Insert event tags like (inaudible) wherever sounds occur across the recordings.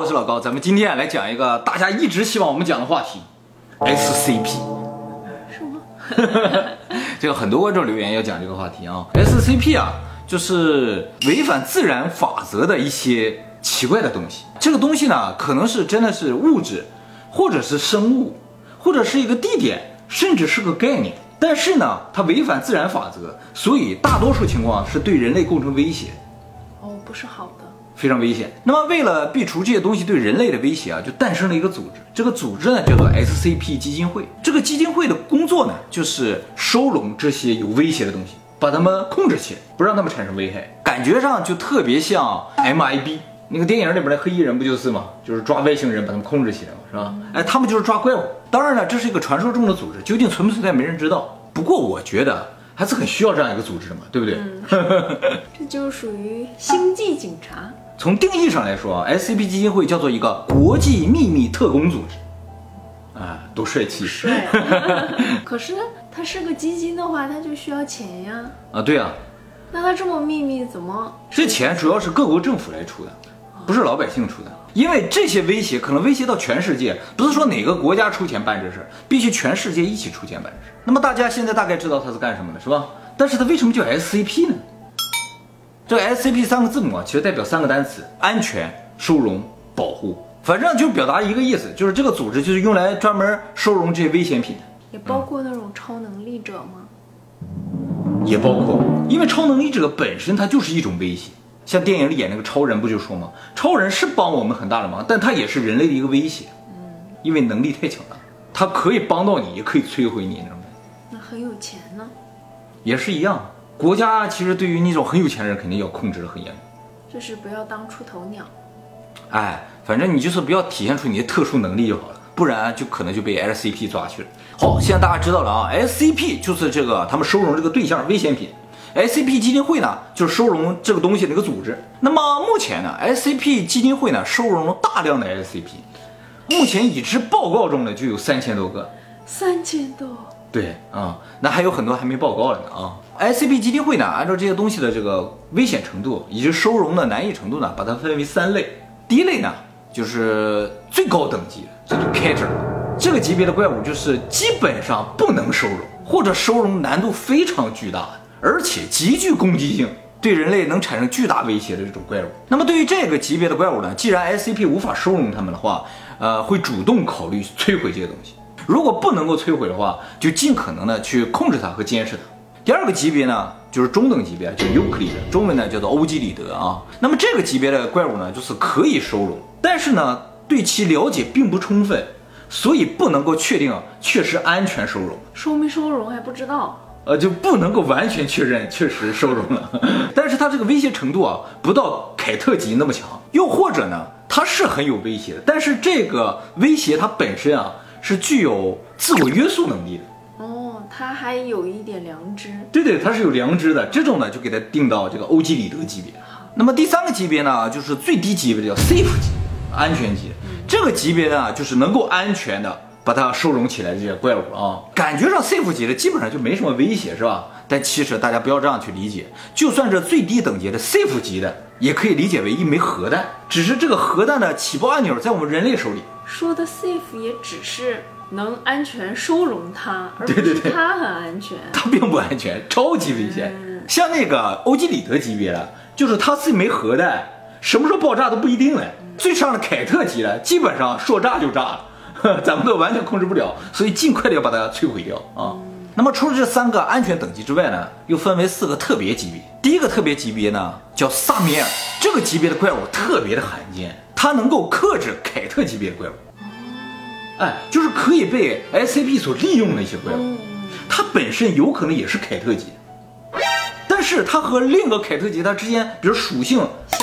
我是老高，咱们今天来讲一个大家一直希望我们讲的话题，SCP。什么？(laughs) 这个很多观众留言要讲这个话题啊，SCP 啊，就是违反自然法则的一些奇怪的东西。这个东西呢，可能是真的是物质，或者是生物，或者是一个地点，甚至是个概念。但是呢，它违反自然法则，所以大多数情况是对人类构成威胁。哦，不是好的。非常危险。那么，为了避除这些东西对人类的威胁啊，就诞生了一个组织。这个组织呢，叫做 SCP 基金会。这个基金会的工作呢，就是收拢这些有威胁的东西，把它们控制起来，不让它们产生危害。感觉上就特别像 MIB 那个电影里边的黑衣人，不就是吗？就是抓外星人，把他们控制起来嘛，是吧？哎，他们就是抓怪物。当然了，这是一个传说中的组织，究竟存不存在，没人知道。不过，我觉得还是很需要这样一个组织的嘛，对不对？(laughs) 这就属于星际警察。从定义上来说，SCP 基金会叫做一个国际秘密特工组织，啊，多帅气！帅。(laughs) 可是它是个基金的话，它就需要钱呀。啊，对啊。那它这么秘密，怎么？这钱主要是各国政府来出的，不是老百姓出的。因为这些威胁可能威胁到全世界，不是说哪个国家出钱办这事，必须全世界一起出钱办这事。那么大家现在大概知道它是干什么的，是吧？但是它为什么叫 SCP 呢？这个 SCP 三个字母啊，其实代表三个单词：安全、收容、保护。反正就表达一个意思，就是这个组织就是用来专门收容这些危险品的。也包括那种超能力者吗？也包括，因为超能力者本身它就是一种威胁。像电影里演那个超人不就说吗？超人是帮我们很大的忙，但他也是人类的一个威胁。嗯，因为能力太强大，他可以帮到你，也可以摧毁你，那种。那很有钱呢？也是一样。国家其实对于那种很有钱的人，肯定要控制的很严。就是不要当出头鸟。哎，反正你就是不要体现出你的特殊能力就好了，不然就可能就被 SCP 抓去了。好，现在大家知道了啊，SCP 就是这个他们收容这个对象危险品，SCP 基金会呢就是收容这个东西的一个组织。那么目前呢，SCP 基金会呢收容了大量的 SCP，目前已知报告中呢就有三千多个。三千多。对啊，那还有很多还没报告了呢啊。SCP 基金会呢，按照这些东西的这个危险程度以及收容的难易程度呢，把它分为三类。第一类呢，就是最高等级，叫做 Cater，这个级别的怪物就是基本上不能收容，或者收容难度非常巨大，而且极具攻击性，对人类能产生巨大威胁的这种怪物。那么对于这个级别的怪物呢，既然 SCP 无法收容它们的话，呃，会主动考虑摧毁这些东西。如果不能够摧毁的话，就尽可能的去控制它和监视它。第二个级别呢，就是中等级别，叫尤克里德，中文呢叫做欧几里得啊。那么这个级别的怪物呢，就是可以收容，但是呢，对其了解并不充分，所以不能够确定确实安全收容。收没收容还不知道，呃，就不能够完全确认确实收容了。(laughs) 但是它这个威胁程度啊，不到凯特级那么强。又或者呢，它是很有威胁的，但是这个威胁它本身啊，是具有自我约束能力的。他还有一点良知，对对，他是有良知的。这种呢，就给他定到这个欧几里得级别。那么第三个级别呢，就是最低级别的叫 Safe 级，安全级。这个级别呢，就是能够安全的把它收容起来这些怪物啊。感觉上 Safe 级的基本上就没什么威胁，是吧？但其实大家不要这样去理解，就算是最低等级的 Safe 级的，也可以理解为一枚核弹，只是这个核弹的起爆按钮在我们人类手里。说的 Safe 也只是。能安全收容它，而不是它很安全。它并不安全，超级危险。像那个欧几里得级别的，就是它是一枚核弹，什么时候爆炸都不一定嘞。最上的凯特级的，基本上说炸就炸了，(laughs) 咱们都完全控制不了，所以尽快的要把它摧毁掉啊。那么除了这三个安全等级之外呢，又分为四个特别级别。第一个特别级别呢叫萨米尔，这个级别的怪物特别的罕见，它能够克制凯特级别的怪物。哎，就是可以被 SCP 所利用的一些怪物，它本身有可能也是凯特级，但是它和另一个凯特级它之间，比如属性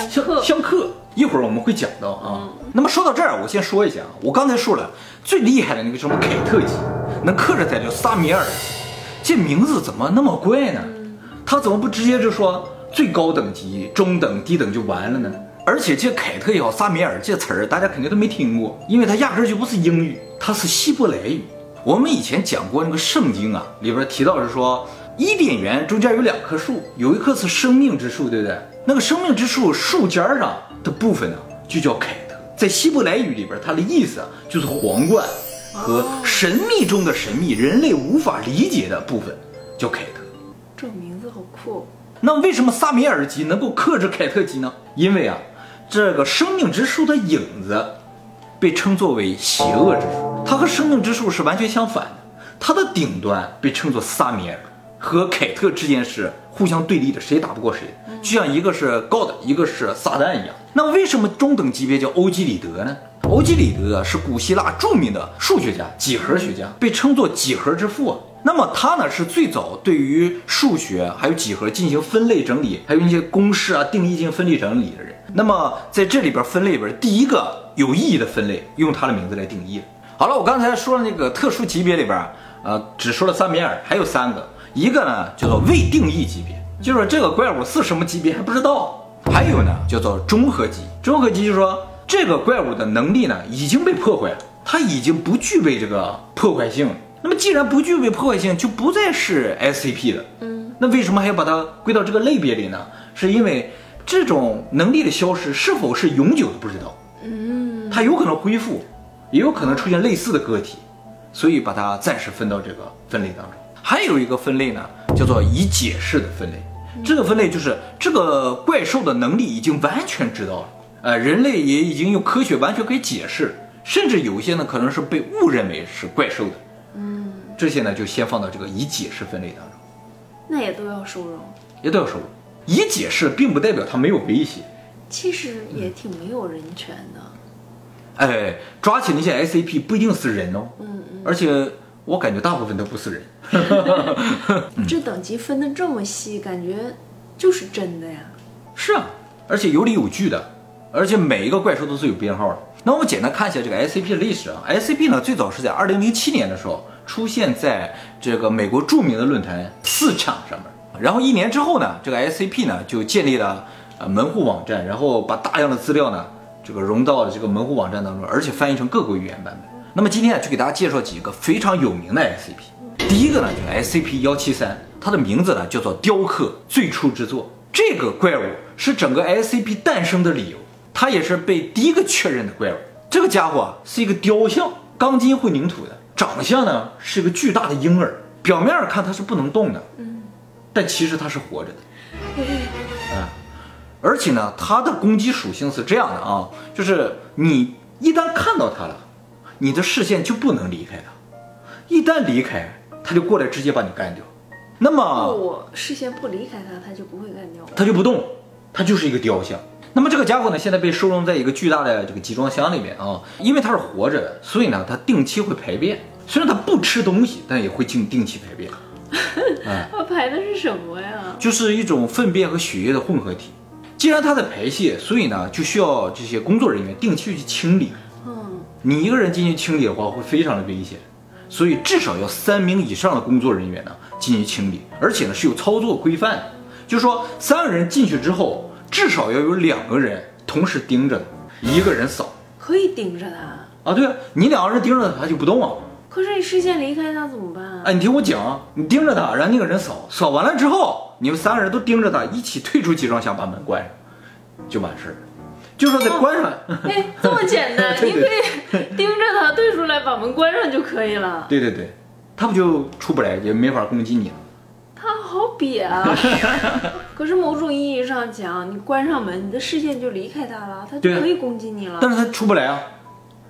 相克，相克，一会儿我们会讲到啊。那么说到这儿，我先说一下啊，我刚才说了最厉害的那个什么凯特级，能克制它叫萨米尔，这名字怎么那么怪呢？他怎么不直接就说最高等级、中等、低等就完了呢？而且这凯特也好，萨米尔这词儿大家肯定都没听过，因为它压根就不是英语，它是希伯来语。我们以前讲过那个圣经啊，里边提到是说伊甸园中间有两棵树，有一棵是生命之树，对不对？那个生命之树树尖上的部分呢，就叫凯特。在希伯来语里边，它的意思就是皇冠和神秘中的神秘，人类无法理解的部分，叫凯特。这名字好酷。那为什么萨米尔级能够克制凯特级呢？因为啊，这个生命之树的影子被称作为邪恶之树，它和生命之树是完全相反的。它的顶端被称作萨米尔，和凯特之间是互相对立的，谁也打不过谁，就像一个是 God，一个是撒旦一样。那为什么中等级别叫欧几里得呢？欧几里得是古希腊著名的数学家、几何学家，被称作几何之父。那么他呢是最早对于数学还有几何进行分类整理，还有一些公式啊定义进行分类整理的人。那么在这里边分类里边，第一个有意义的分类用它的名字来定义。好了，我刚才说的那个特殊级别里边，呃，只说了三米尔，还有三个，一个呢叫做未定义级别，就是说这个怪物是什么级别还不知道。还有呢叫做中和级，中和级就是说这个怪物的能力呢已经被破坏了，它已经不具备这个破坏性。那么既然不具备破坏性，就不再是 SCP 了。嗯，那为什么还要把它归到这个类别里呢？是因为这种能力的消失是否是永久的不知道。嗯，它有可能恢复，也有可能出现类似的个体，所以把它暂时分到这个分类当中。还有一个分类呢，叫做已解释的分类。这个分类就是这个怪兽的能力已经完全知道了，呃，人类也已经用科学完全可以解释，甚至有一些呢可能是被误认为是怪兽的。嗯这些呢，就先放到这个已解释分类当中，那也都要收容，也都要收容。已解释并不代表它没有威胁，其实也挺没有人权的。哎，抓起那些 SCP 不一定是人哦，嗯嗯，而且我感觉大部分都不是人。(laughs) (laughs) 这等级分的这么细，感觉就是真的呀。是啊，而且有理有据的，而且每一个怪兽都是有编号的。那我们简单看一下这个 SCP 的历史啊，SCP 呢最早是在2007年的时候。出现在这个美国著名的论坛四场上面，然后一年之后呢，这个 SCP 呢就建立了呃门户网站，然后把大量的资料呢这个融到了这个门户网站当中，而且翻译成各国语言版本。那么今天啊，就给大家介绍几个非常有名的 SCP。第一个呢就是 SCP 幺七三，它的名字呢叫做雕刻最初之作。这个怪物是整个 SCP 诞生的理由，它也是被第一个确认的怪物。这个家伙啊是一个雕像，钢筋混凝土的。长相呢是一个巨大的婴儿，表面看它是不能动的，但其实它是活着的，嗯，而且呢，它的攻击属性是这样的啊，就是你一旦看到它了，你的视线就不能离开它，一旦离开，它就过来直接把你干掉。那么我视线不离开它，它就不会干掉，它就不动，它就是一个雕像。那么这个家伙呢，现在被收容在一个巨大的这个集装箱里面啊，因为它是活着的，所以呢，它定期会排便。虽然它不吃东西，但也会定定期排便。(laughs) 它排的是什么呀？就是一种粪便和血液的混合体。既然它在排泄，所以呢，就需要这些工作人员定期去清理。嗯，你一个人进去清理的话，会非常的危险，所以至少要三名以上的工作人员呢进行清理，而且呢是有操作规范的，就是说三个人进去之后。至少要有两个人同时盯着他，一个人扫，可以盯着他啊？对啊，你两个人盯着他，他就不动啊。可是你视线离开他怎么办啊？哎，你听我讲，你盯着他，让那个人扫，扫完了之后，你们三个人都盯着他，一起退出集装箱，把门关上，就完事儿。就说得关上。哎，这么简单，(laughs) 你可以盯着他退出来，把门关上就可以了。对对对，他不就出不来，也没法攻击你了。他好瘪啊！(laughs) 可是某种意义上讲，你关上门，你的视线就离开他了，他就可以攻击你了。但是他出不来啊，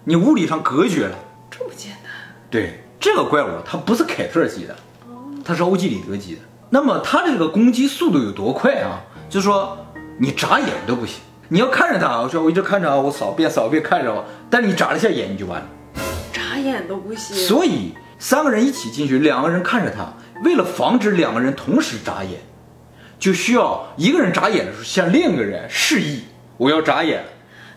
你物理上隔绝了。这么简单？对，这个怪物它不是凯特级的，它是欧几里得级的。那么它的这个攻击速度有多快啊？就是说你眨眼都不行，你要看着它，我说我一直看着啊，我扫遍扫遍看着，但你眨了一下眼你就完了，眨眼都不行。所以三个人一起进去，两个人看着它，为了防止两个人同时眨眼。就需要一个人眨眼的时候向另一个人示意我要眨眼，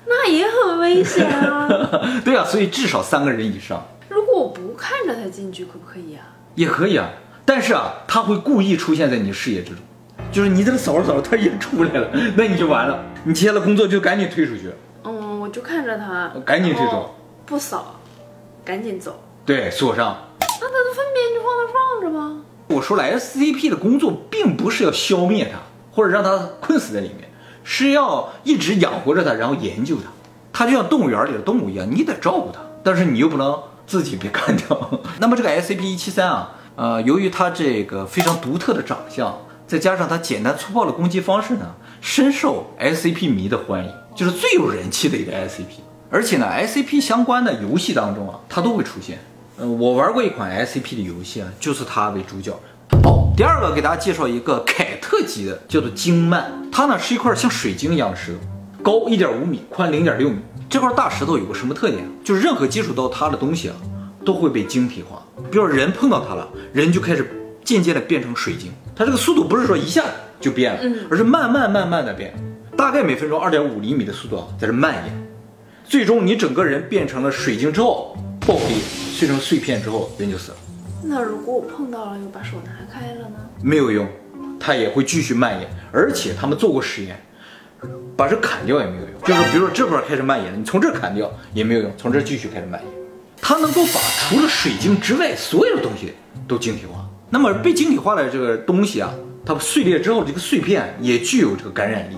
那也很危险啊。(laughs) 对啊，所以至少三个人以上。看着他进去，可不可以啊？也可以啊，但是啊，他会故意出现在你视野之中，就是你在这扫着扫着，他也出来了，(laughs) 那你就完了。你接下来工作就赶紧退出去。嗯，我就看着他，赶紧退走，不扫，赶紧走。对，锁上。那他的粪便就放那放着吧？我说了，SCP 的工作并不是要消灭他，或者让他困死在里面，是要一直养活着他，然后研究他。他就像动物园里的动物一样，你得照顾他，但是你又不能自己被干掉。(laughs) 那么这个 SCP 一七三啊，呃，由于它这个非常独特的长相，再加上它简单粗暴的攻击方式呢，深受 SCP 迷的欢迎，就是最有人气的一个 SCP。而且呢，SCP 相关的游戏当中啊，它都会出现。呃，我玩过一款 SCP 的游戏啊，就是它为主角。好，第二个给大家介绍一个凯特级的，叫做晶曼。它呢是一块像水晶一样的石头，高一点五米，宽零点六米。这块大石头有个什么特点？就是任何接触到它的东西啊，都会被晶体化。比如人碰到它了，人就开始渐渐的变成水晶。它这个速度不是说一下就变了，而是慢慢慢慢的变，大概每分钟二点五厘米的速度啊，在这蔓延。最终你整个人变成了水晶之后爆裂碎成碎片之后人就死了。那如果我碰到了又把手拿开了呢？没有用，它也会继续蔓延。而且他们做过实验，把这砍掉也没有用。就是比如说这块开始蔓延了，你从这砍掉也没有用，从这继续开始蔓延。它能够把除了水晶之外所有的东西都晶体化。那么被晶体化的这个东西啊，它碎裂之后这个碎片也具有这个感染力。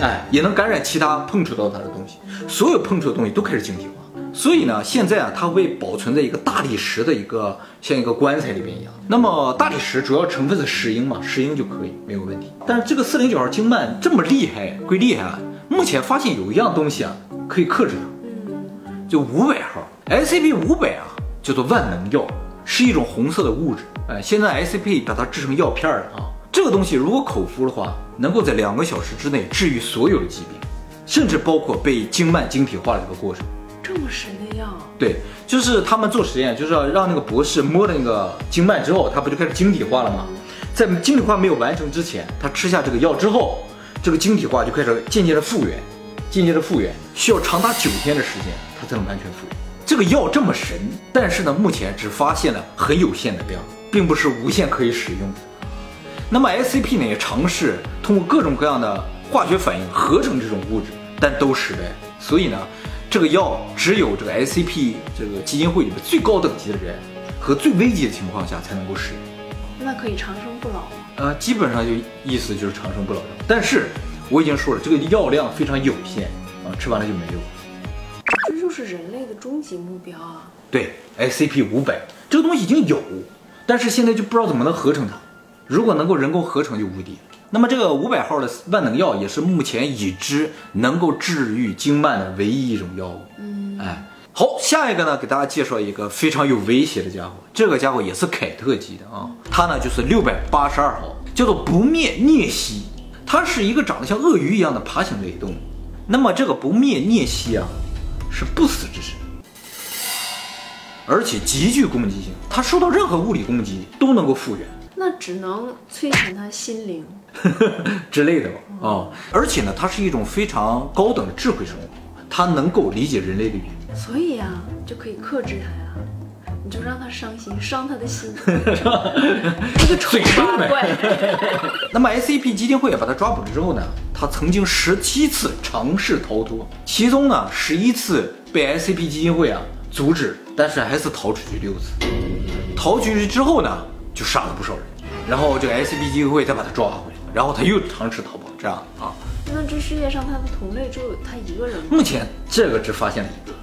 哎，也能感染其他碰触到它的东西，所有碰触的东西都开始晶体化。所以呢，现在啊，它会保存在一个大理石的一个像一个棺材里边一样。那么大理石主要成分是石英嘛，石英就可以没有问题。但是这个四零九号晶曼这么厉害归厉害啊，目前发现有一样东西啊可以克制它，就五百号 SCP 五百啊，叫做万能药，是一种红色的物质。哎，现在 SCP 把它制成药片了啊。这个东西如果口服的话，能够在两个小时之内治愈所有的疾病，甚至包括被经脉晶体化的这个过程。这么神的药？对，就是他们做实验，就是要让那个博士摸了那个经脉之后，他不就开始晶体化了吗？在晶体化没有完成之前，他吃下这个药之后，这个晶体化就开始渐渐的复原，渐渐的复原，需要长达九天的时间，它才能完全复原。这个药这么神，但是呢，目前只发现了很有限的量，并不是无限可以使用的。那么 SCP 呢也尝试通过各种各样的化学反应合成这种物质，但都失败。所以呢，这个药只有这个 SCP 这个基金会里面最高等级的人和最危急的情况下才能够使用。那可以长生不老吗？呃，基本上就意思就是长生不老药。但是我已经说了，这个药量非常有限啊，吃完了就没有。这就是人类的终极目标啊！对，SCP 五百这个东西已经有，但是现在就不知道怎么能合成它。如果能够人工合成就无敌。那么这个五百号的万能药也是目前已知能够治愈经脉的唯一一种药物。嗯，哎，好，下一个呢，给大家介绍一个非常有威胁的家伙。这个家伙也是凯特级的啊，它呢就是六百八十二号，叫做不灭孽蜥。它是一个长得像鳄鱼一样的爬行类动物。那么这个不灭孽蜥啊，是不死之身，而且极具攻击性。它受到任何物理攻击都能够复原。那只能摧残它心灵 (laughs) 之类的吧啊！而且呢，它是一种非常高等的智慧生物，它能够理解人类的语言，所以呀，就可以克制它呀。你就让它伤心，伤它的心，(laughs) 这个丑八怪。(laughs) 那么 SCP 基金会把它抓捕了之后呢，他曾经十七次尝试逃脱，其中呢十一次被 SCP 基金会啊阻止，但是还是逃出去六次。逃出去之后呢？就杀了不少人，然后这个 SCP 基金会再把他抓然后他又尝试逃跑，这样啊。那这世界上他的同类只有他一个人吗？目前这个只发现了一个，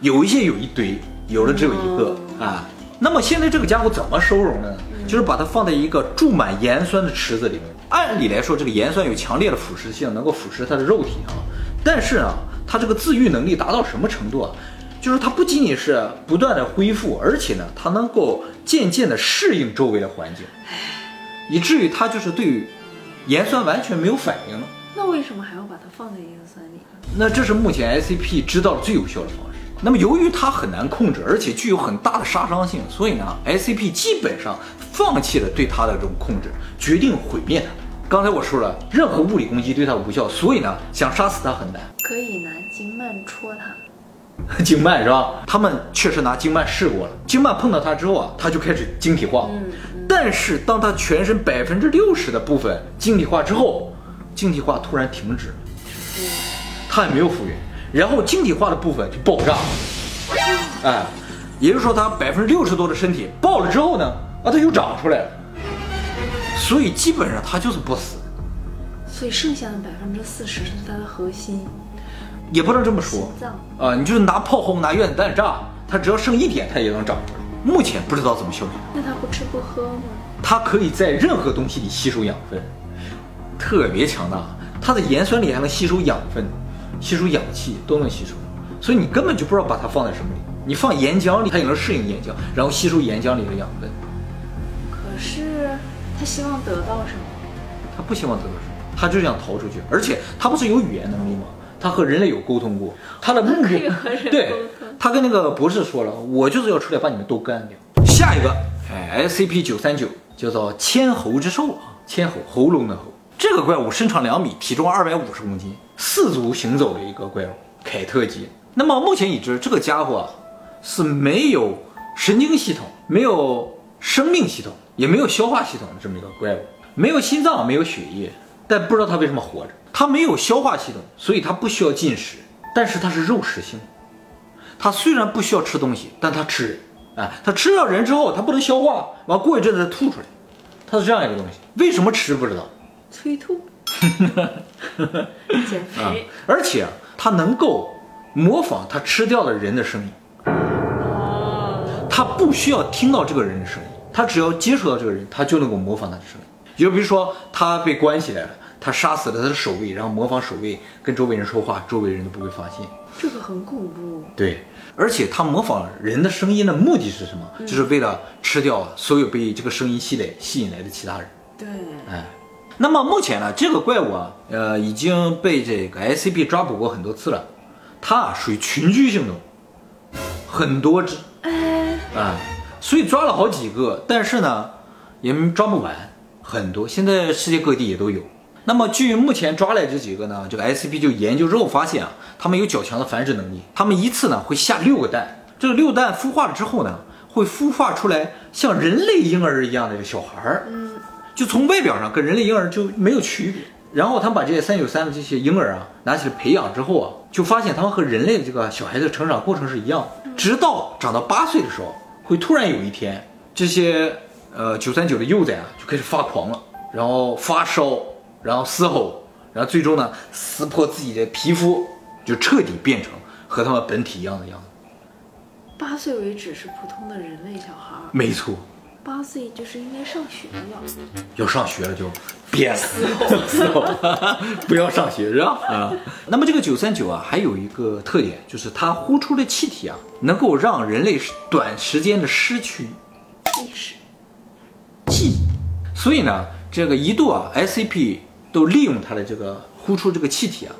有一些有一堆，有的只有一个啊。那么现在这个家伙怎么收容呢？就是把它放在一个注满盐酸的池子里面。按理来说，这个盐酸有强烈的腐蚀性，能够腐蚀它的肉体啊。但是啊，它这个自愈能力达到什么程度啊？就是它不仅仅是不断的恢复，而且呢，它能够渐渐的适应周围的环境，以至于它就是对于盐酸完全没有反应了。那为什么还要把它放在盐酸里？那这是目前 SCP 知道的最有效的方式。那么由于它很难控制，而且具有很大的杀伤性，所以呢，SCP 基本上放弃了对它的这种控制，决定毁灭它。刚才我说了，任何物理攻击对它无效，所以呢，想杀死它很难。可以拿经脉戳它。(laughs) 经脉是吧？他们确实拿经脉试过了，经脉碰到它之后啊，它就开始晶体化。嗯，但是当它全身百分之六十的部分晶体化之后，晶体化突然停止了，它也没有复原，然后晶体化的部分就爆炸了。哎，也就是说，它百分之六十多的身体爆了之后呢，啊，它又长出来了，所以基本上它就是不死。所以剩下的百分之四十是它的核心。也不能这么说心脏啊、你就是拿炮轰、拿原子弹炸，它只要剩一点，它也能长出来。目前不知道怎么消灭，那它不吃不喝吗？它可以在任何东西里吸收养分，特别强大。它的盐酸里还能吸收养分，吸收氧气都能吸收，所以你根本就不知道把它放在什么里。你放岩浆里，它也能适应岩浆，然后吸收岩浆里的养分。可是他希望得到什么？它不希望得到什么，它就想逃出去。而且它不是有语言能力吗？它和人类有沟通过，它的目可以的和人对他跟那个博士说了，我就是要出来把你们都干掉。下一个，哎，SCP 九三九叫做千喉之兽啊，千喉喉咙的喉。这个怪物身长两米，体重二百五十公斤，四足行走的一个怪物，凯特级。那么目前已知，这个家伙啊是没有神经系统，没有生命系统，也没有消化系统的这么一个怪物，没有心脏，没有血液，但不知道它为什么活着。它没有消化系统，所以它不需要进食，但是它是肉食性。它虽然不需要吃东西，但它吃人。哎，它吃了人之后，它不能消化，完过一阵子再吐出来，它是这样一个东西。为什么吃不知道催吐，(laughs) 减啊肥。？而且啊它能够模仿它吃掉的人的声音，哦，它不需要听到这个人的声音，它只要接触到这个人，它就能够模仿他的声音。就比如说，他被关起来了，他杀死了他的守卫，然后模仿守卫跟周围人说话，周围人都不会发现。这个很恐怖。对，而且他模仿人的声音的目的是什么？就是为了吃掉所有被这个声音吸来吸引来的其他人。对，哎，那么目前呢，这个怪物啊，呃，已经被这个 SCP 抓捕过很多次了。它啊属于群居性动物，很多只哎，啊，所以抓了好几个，但是呢，也抓不完，很多，现在世界各地也都有。那么据目前抓来这几个呢，这个 SCP 就研究之后发现啊，它们有较强的繁殖能力，它们一次呢会下六个蛋，这个六蛋孵化了之后呢，会孵化出来像人类婴儿一样的小孩儿，嗯，就从外表上跟人类婴儿就没有区别。然后他们把这些三九三的这些婴儿啊拿起来培养之后啊，就发现他们和人类的这个小孩子的成长过程是一样的，直到长到八岁的时候，会突然有一天，这些呃九三九的幼崽啊就开始发狂了，然后发烧，然后嘶吼，然后最终呢撕破自己的皮肤，就彻底变成和他们本体一样的样子。八岁为止是普通的人类小孩儿，没错，八岁就是应该上学了。要上学了就别了，嘶吼，(laughs) 不要上学是吧？啊，那么这个九三九啊，还有一个特点，就是它呼出的气体啊，能够让人类短时间的失去意识，记忆，所以呢，这个一度啊，SCP 都利用它的这个呼出这个气体啊，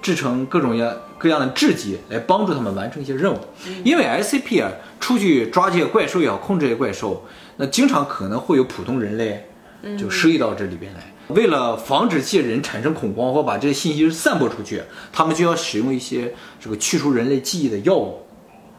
制成各种样各样的制剂来帮助他们完成一些任务。因为 SCP 啊，出去抓这些怪兽也好，控制这些怪兽，那经常可能会有普通人类就失忆到这里边来。为了防止这些人产生恐慌或把这些信息散播出去，他们就要使用一些这个去除人类记忆的药物，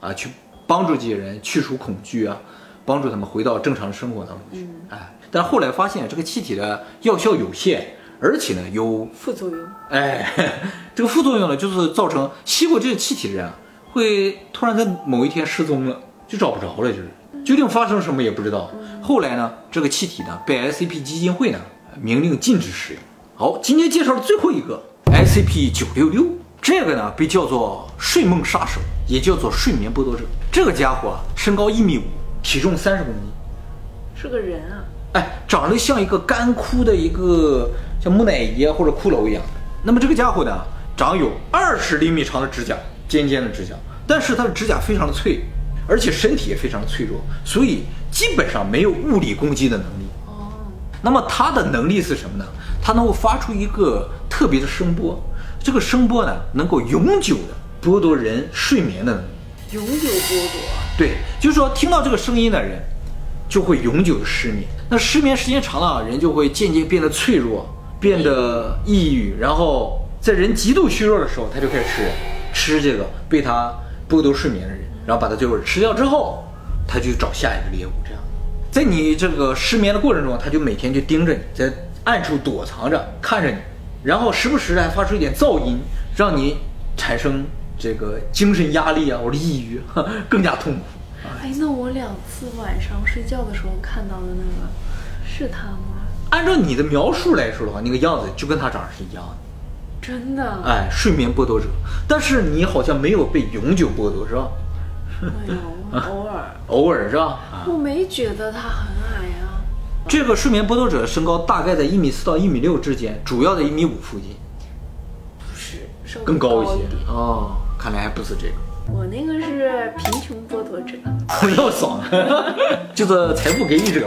啊，去帮助这些人去除恐惧啊，帮助他们回到正常的生活当中去。哎，但后来发现这个气体的药效有限，而且呢有副作用。哎，(laughs) 这个副作用呢，就是造成吸过这个气体的人啊，会突然在某一天失踪了，就找不着了，就是究竟发生什么也不知道。后来呢，这个气体呢被 SCP 基金会呢明令禁止使用。好，今天介绍的最后一个 SCP 九六六，这个呢被叫做睡梦杀手，也叫做睡眠剥夺者。这个家伙啊，身高一米五，体重三十公斤。是个人啊，哎，长得像一个干枯的一个像木乃伊啊或者骷髅一样。那么这个家伙呢，长有二十厘米长的指甲，尖尖的指甲，但是它的指甲非常的脆，而且身体也非常的脆弱，所以基本上没有物理攻击的能力。哦，那么它的能力是什么呢？它能够发出一个特别的声波，这个声波呢，能够永久的剥夺人睡眠的能力。永久剥夺。对，就是说听到这个声音的人，就会永久的失眠。那失眠时间长了，人就会渐渐变得脆弱，变得抑郁，然后在人极度虚弱的时候，他就开始吃，吃这个被他剥夺睡眠的人，然后把他最后吃掉之后，他就找下一个猎物。这样，在你这个失眠的过程中，他就每天就盯着你，在暗处躲藏着看着你，然后时不时的还发出一点噪音，让你产生这个精神压力啊或者抑郁，(laughs) 更加痛苦。哎，那我两次晚上睡觉的时候看到的那个，是他吗？按照你的描述来说的话，那个样子就跟他长得是一样的。真的？哎，睡眠剥夺者。但是你好像没有被永久剥夺，是吧？哎呦，(laughs) 偶尔，偶尔是吧？我没觉得他很矮啊。这个睡眠剥夺者身高大概在一米四到一米六之间，主要在一米五附近，不是，更高一些点。哦。看来还不是这个。我那个是贫穷剥夺者，(laughs) 那么爽，就是财富给予者。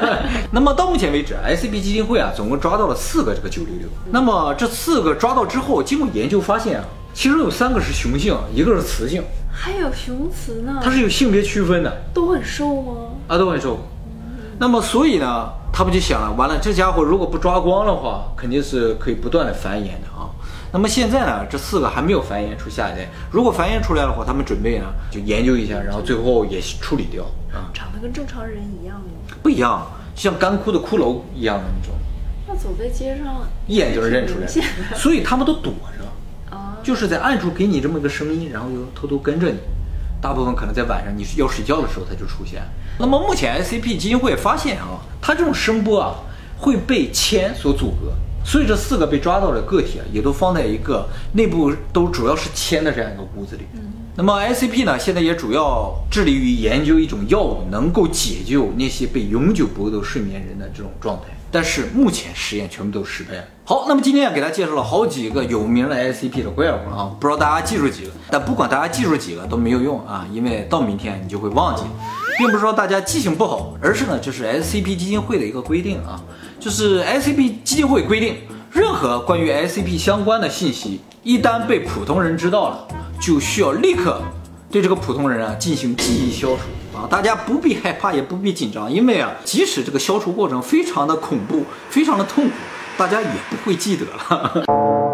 (laughs) 那么到目前为止，SCP 基金会啊，总共抓到了四个这个九六六。那么这四个抓到之后，经过研究发现啊，其中有三个是雄性，一个是雌性，还有雄雌呢。它是有性别区分的。都很瘦吗？啊，都很瘦。那么所以呢，他们就想了，完了，这家伙如果不抓光的话，肯定是可以不断的繁衍的啊。那么现在呢，这四个还没有繁衍出下一代。如果繁衍出来的话，他们准备呢就研究一下，然后最后也处理掉啊。长得跟正常人一样吗？不一样，像干枯的骷髅一样的那种。那走在街上一眼就能认出来。所以他们都躲着啊，就是在暗处给你这么个声音，然后又偷偷跟着你。大部分可能在晚上你要睡觉的时候它就出现。那么目前 SCP 基金会发现啊，它这种声波啊会被铅所阻隔。所以这四个被抓到的个体啊，也都放在一个内部都主要是铅的这样一个屋子里。嗯，那么 SCP 呢，现在也主要致力于研究一种药物，能够解救那些被永久剥夺睡眠人的这种状态。但是目前实验全部都失败了。好，那么今天啊，给大家介绍了好几个有名的 SCP 的怪物啊，不知道大家记住几个？但不管大家记住几个都没有用啊，因为到明天你就会忘记，并不是说大家记性不好，而是呢，这是 SCP 基金会的一个规定啊。就是 SCP 基金会规定，任何关于 SCP 相关的信息，一旦被普通人知道了，就需要立刻对这个普通人啊进行记忆消除啊！大家不必害怕，也不必紧张，因为啊，即使这个消除过程非常的恐怖，非常的痛苦，大家也不会记得了。